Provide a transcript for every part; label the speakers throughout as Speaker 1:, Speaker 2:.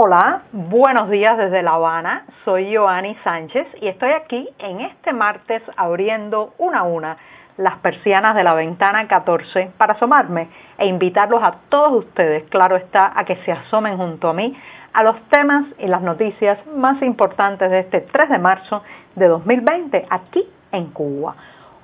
Speaker 1: Hola, buenos días desde La Habana. Soy Joanny Sánchez y estoy aquí en este martes abriendo una a una las persianas de la ventana 14 para asomarme e invitarlos a todos ustedes, claro está, a que se asomen junto a mí a los temas y las noticias más importantes de este 3 de marzo de 2020 aquí en Cuba.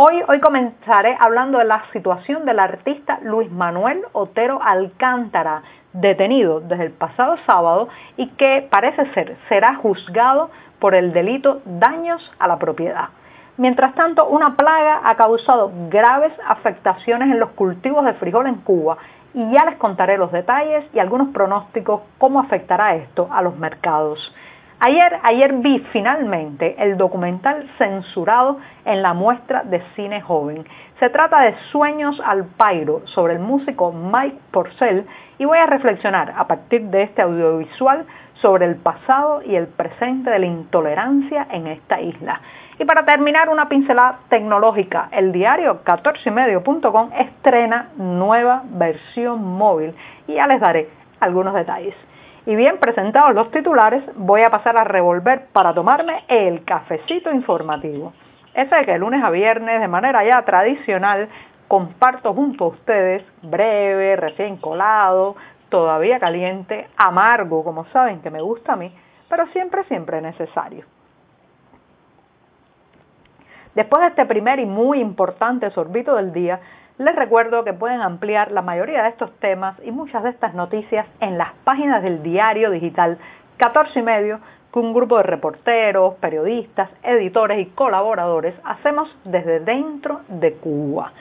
Speaker 1: Hoy, hoy comenzaré hablando de la situación del artista Luis Manuel Otero Alcántara, detenido desde el pasado sábado y que parece ser será juzgado por el delito daños a la propiedad. Mientras tanto, una plaga ha causado graves afectaciones en los cultivos de frijol en Cuba y ya les contaré los detalles y algunos pronósticos cómo afectará esto a los mercados. Ayer, ayer vi finalmente el documental censurado en la muestra de cine joven. Se trata de Sueños al Pairo sobre el músico Mike Porcel y voy a reflexionar a partir de este audiovisual sobre el pasado y el presente de la intolerancia en esta isla. Y para terminar, una pincelada tecnológica. El diario 14medio.com estrena nueva versión móvil y ya les daré algunos detalles. Y bien presentados los titulares, voy a pasar a revolver para tomarme el cafecito informativo. Ese que lunes a viernes, de manera ya tradicional, comparto junto a ustedes, breve, recién colado, todavía caliente, amargo, como saben que me gusta a mí, pero siempre, siempre necesario. Después de este primer y muy importante sorbito del día, les recuerdo que pueden ampliar la mayoría de estos temas y muchas de estas noticias en las páginas del diario digital 14 y medio que un grupo de reporteros, periodistas, editores y colaboradores hacemos desde dentro de Cuba.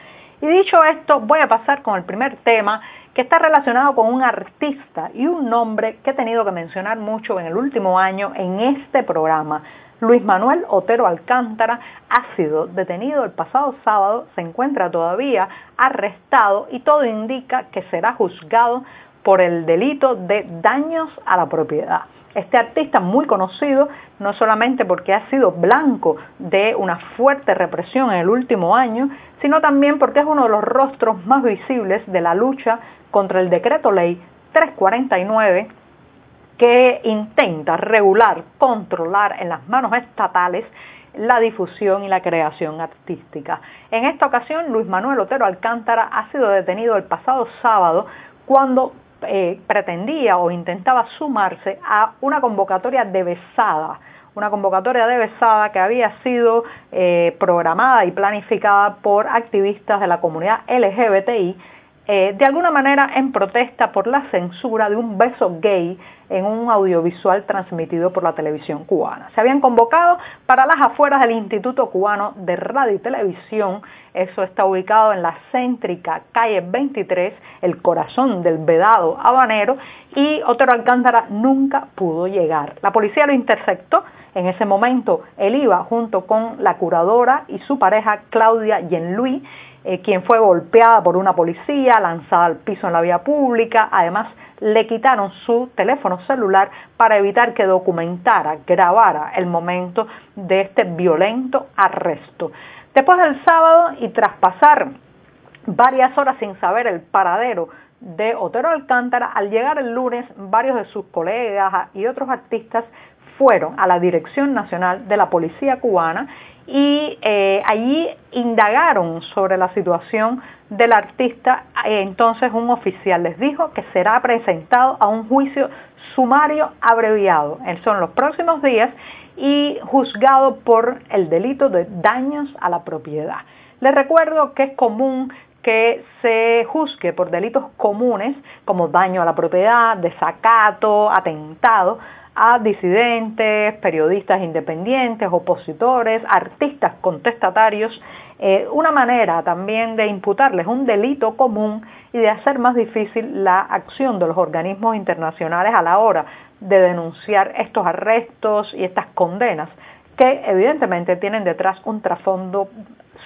Speaker 1: Y dicho esto, voy a pasar con el primer tema que está relacionado con un artista y un nombre que he tenido que mencionar mucho en el último año en este programa. Luis Manuel Otero Alcántara ha sido detenido el pasado sábado, se encuentra todavía arrestado y todo indica que será juzgado por el delito de daños a la propiedad. Este artista muy conocido, no solamente porque ha sido blanco de una fuerte represión en el último año, sino también porque es uno de los rostros más visibles de la lucha contra el decreto ley 349 que intenta regular, controlar en las manos estatales la difusión y la creación artística. En esta ocasión, Luis Manuel Otero Alcántara ha sido detenido el pasado sábado cuando eh, pretendía o intentaba sumarse a una convocatoria de besada, una convocatoria de besada que había sido eh, programada y planificada por activistas de la comunidad LGBTI eh, de alguna manera en protesta por la censura de un beso gay en un audiovisual transmitido por la televisión cubana. Se habían convocado para las afueras del Instituto Cubano de Radio y Televisión, eso está ubicado en la céntrica calle 23, el corazón del vedado habanero, y Otero Alcántara nunca pudo llegar. La policía lo interceptó, en ese momento él iba junto con la curadora y su pareja Claudia Yenlui, eh, quien fue golpeada por una policía, lanzada al piso en la vía pública, además le quitaron su teléfono celular para evitar que documentara, grabara el momento de este violento arresto. Después del sábado y tras pasar varias horas sin saber el paradero de Otero Alcántara, al llegar el lunes varios de sus colegas y otros artistas fueron a la Dirección Nacional de la Policía Cubana y eh, allí indagaron sobre la situación del artista. Entonces un oficial les dijo que será presentado a un juicio sumario abreviado. Son los próximos días y juzgado por el delito de daños a la propiedad. Les recuerdo que es común que se juzgue por delitos comunes como daño a la propiedad, desacato, atentado, a disidentes, periodistas independientes, opositores, artistas contestatarios, eh, una manera también de imputarles un delito común y de hacer más difícil la acción de los organismos internacionales a la hora de denunciar estos arrestos y estas condenas que evidentemente tienen detrás un trasfondo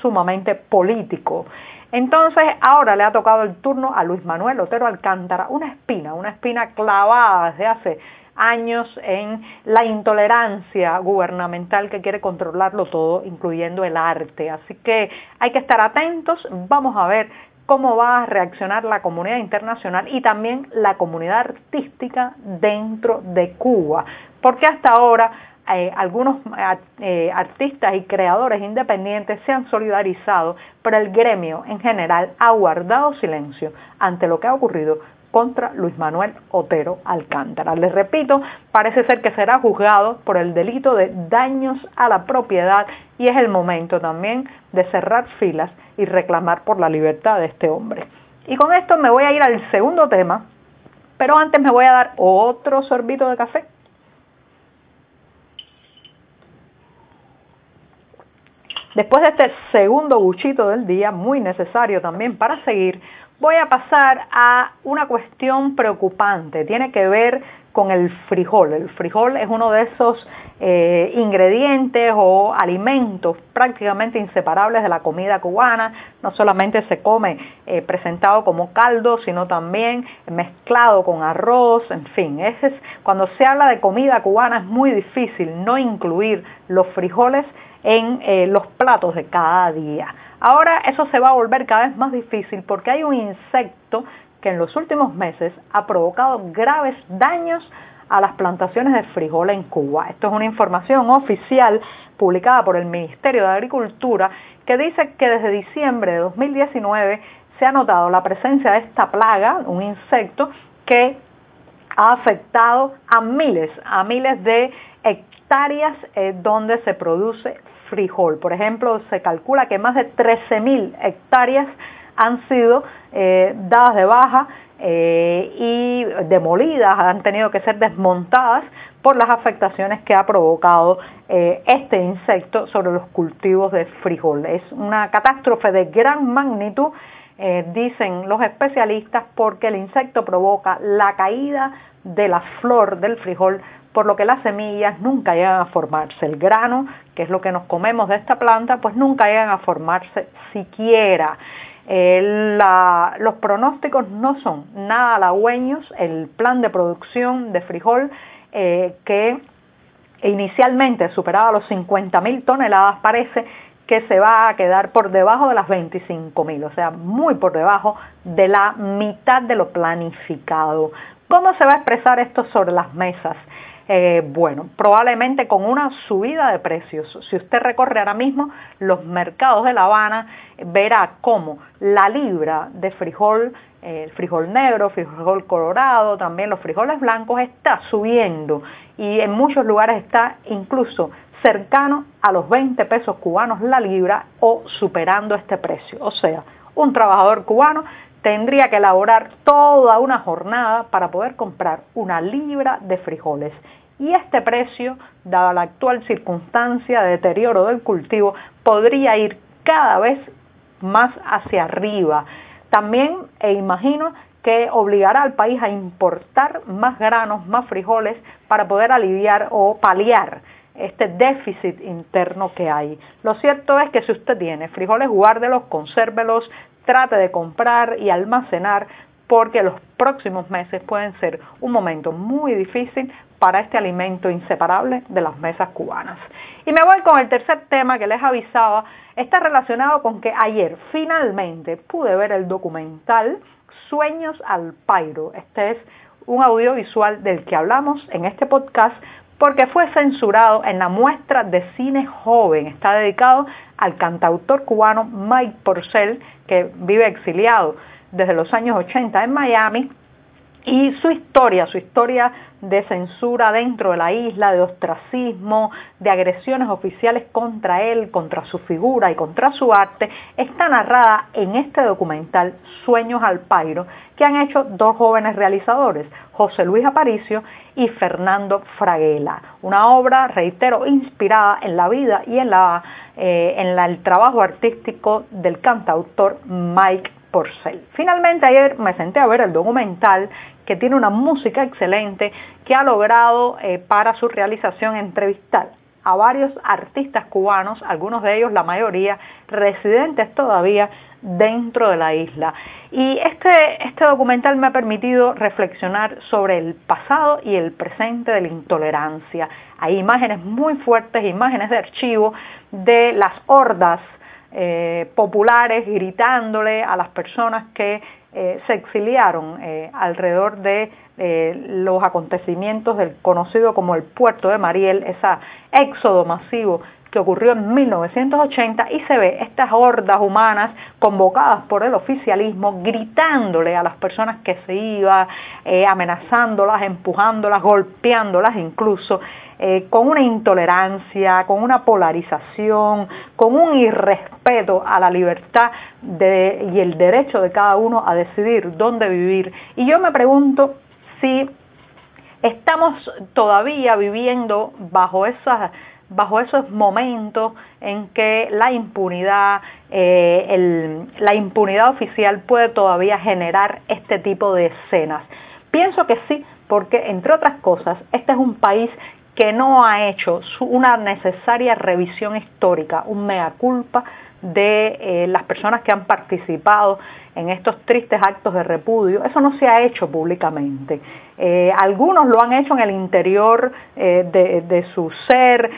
Speaker 1: sumamente político. Entonces, ahora le ha tocado el turno a Luis Manuel Otero Alcántara, una espina, una espina clavada desde hace años en la intolerancia gubernamental que quiere controlarlo todo, incluyendo el arte. Así que hay que estar atentos, vamos a ver cómo va a reaccionar la comunidad internacional y también la comunidad artística dentro de Cuba, porque hasta ahora eh, algunos eh, artistas y creadores independientes se han solidarizado, pero el gremio en general ha guardado silencio ante lo que ha ocurrido contra Luis Manuel Otero Alcántara. Les repito, parece ser que será juzgado por el delito de daños a la propiedad y es el momento también de cerrar filas y reclamar por la libertad de este hombre. Y con esto me voy a ir al segundo tema, pero antes me voy a dar otro sorbito de café. Después de este segundo buchito del día, muy necesario también para seguir, voy a pasar a una cuestión preocupante. Tiene que ver con el frijol. El frijol es uno de esos eh, ingredientes o alimentos prácticamente inseparables de la comida cubana. No solamente se come eh, presentado como caldo, sino también mezclado con arroz, en fin. Ese es, cuando se habla de comida cubana es muy difícil no incluir los frijoles en eh, los platos de cada día. Ahora eso se va a volver cada vez más difícil porque hay un insecto que en los últimos meses ha provocado graves daños a las plantaciones de frijol en Cuba. Esto es una información oficial publicada por el Ministerio de Agricultura que dice que desde diciembre de 2019 se ha notado la presencia de esta plaga, un insecto que ha afectado a miles, a miles de hectáreas eh, donde se produce frijol. Por ejemplo, se calcula que más de 13.000 hectáreas han sido eh, dadas de baja eh, y demolidas, han tenido que ser desmontadas por las afectaciones que ha provocado eh, este insecto sobre los cultivos de frijol. Es una catástrofe de gran magnitud, dicen los especialistas, porque el insecto provoca la caída de la flor del frijol por lo que las semillas nunca llegan a formarse. El grano, que es lo que nos comemos de esta planta, pues nunca llegan a formarse siquiera. Los pronósticos no son nada halagüeños. El plan de producción de frijol eh, que inicialmente superaba los 50.000 toneladas parece que se va a quedar por debajo de las 25.000, o sea, muy por debajo de la mitad de lo planificado. ¿Cómo se va a expresar esto sobre las mesas? Eh, bueno, probablemente con una subida de precios. Si usted recorre ahora mismo los mercados de La Habana, verá cómo la libra de frijol, el frijol negro, frijol colorado, también los frijoles blancos está subiendo y en muchos lugares está incluso cercano a los 20 pesos cubanos la libra o superando este precio. O sea, un trabajador cubano tendría que elaborar toda una jornada para poder comprar una libra de frijoles y este precio, dada la actual circunstancia de deterioro del cultivo, podría ir cada vez más hacia arriba. También e imagino que obligará al país a importar más granos, más frijoles para poder aliviar o paliar este déficit interno que hay. Lo cierto es que si usted tiene frijoles, guárdelos, consérvelos, trate de comprar y almacenar porque los próximos meses pueden ser un momento muy difícil para este alimento inseparable de las mesas cubanas. Y me voy con el tercer tema que les avisaba, está relacionado con que ayer finalmente pude ver el documental Sueños al Pairo. Este es un audiovisual del que hablamos en este podcast porque fue censurado en la muestra de cine joven. Está dedicado al cantautor cubano Mike Porcel, que vive exiliado desde los años 80 en Miami y su historia, su historia de censura dentro de la isla, de ostracismo, de agresiones oficiales contra él, contra su figura y contra su arte, está narrada en este documental Sueños al Pairo, que han hecho dos jóvenes realizadores, José Luis Aparicio y Fernando Fraguela. Una obra, reitero, inspirada en la vida y en, la, eh, en el trabajo artístico del cantautor Mike Porcel. Finalmente ayer me senté a ver el documental que tiene una música excelente que ha logrado eh, para su realización entrevistar a varios artistas cubanos, algunos de ellos, la mayoría, residentes todavía dentro de la isla. Y este, este documental me ha permitido reflexionar sobre el pasado y el presente de la intolerancia. Hay imágenes muy fuertes, imágenes de archivo de las hordas eh, populares gritándole a las personas que eh, se exiliaron alrededor de los acontecimientos del conocido como el puerto de Mariel, ese éxodo masivo que ocurrió en 1980 y se ve estas hordas humanas convocadas por el oficialismo gritándole a las personas que se iban, eh, amenazándolas, empujándolas, golpeándolas incluso, eh, con una intolerancia, con una polarización, con un irrespeto a la libertad y el derecho de cada uno a decidir dónde vivir. Y yo me pregunto si estamos todavía viviendo bajo esas bajo esos momentos en que la impunidad, eh, la impunidad oficial puede todavía generar este tipo de escenas. Pienso que sí, porque entre otras cosas, este es un país que no ha hecho una necesaria revisión histórica, un mea culpa de eh, las personas que han participado en estos tristes actos de repudio. Eso no se ha hecho públicamente. Eh, algunos lo han hecho en el interior eh, de, su ser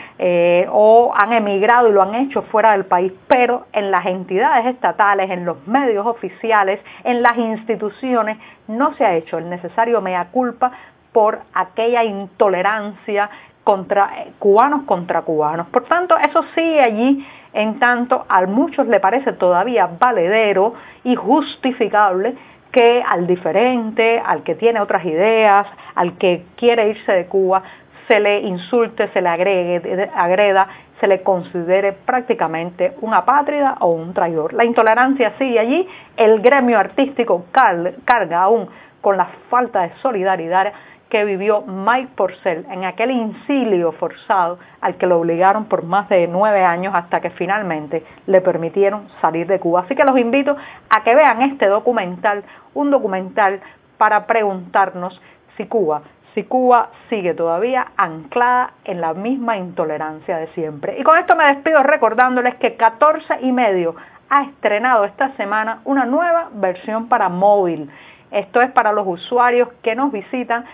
Speaker 1: o han emigrado y lo han hecho fuera del país, pero en las entidades estatales, en los medios oficiales, en las instituciones, no se ha hecho el necesario mea culpa por aquella intolerancia contra cubanos contra cubanos. Por tanto, eso sigue allí en tanto a muchos le parece todavía valedero y justificable que al diferente, al que tiene otras ideas, al que quiere irse de Cuba, se le insulte, se le agregue, agreda, se le considere prácticamente una apátrida o un traidor. La intolerancia sigue allí, el gremio artístico carga aún con la falta de solidaridad que vivió Mike Porcel en aquel incilio forzado al que lo obligaron por más de nueve años hasta que finalmente le permitieron salir de Cuba. Así que los invito a que vean este documental, un documental para preguntarnos si Cuba, si Cuba sigue todavía anclada en la misma intolerancia de siempre. Y con esto me despido recordándoles que 14 y medio ha estrenado esta semana una nueva versión para móvil. Esto es para los usuarios que nos visitan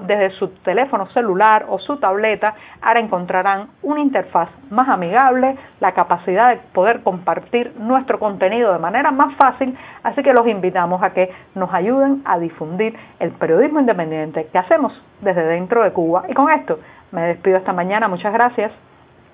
Speaker 1: desde su teléfono celular o su tableta, ahora encontrarán una interfaz más amigable, la capacidad de poder compartir nuestro contenido de manera más fácil, así que los invitamos a que nos ayuden a difundir el periodismo independiente que hacemos desde dentro de Cuba. Y con esto me despido esta mañana, muchas gracias.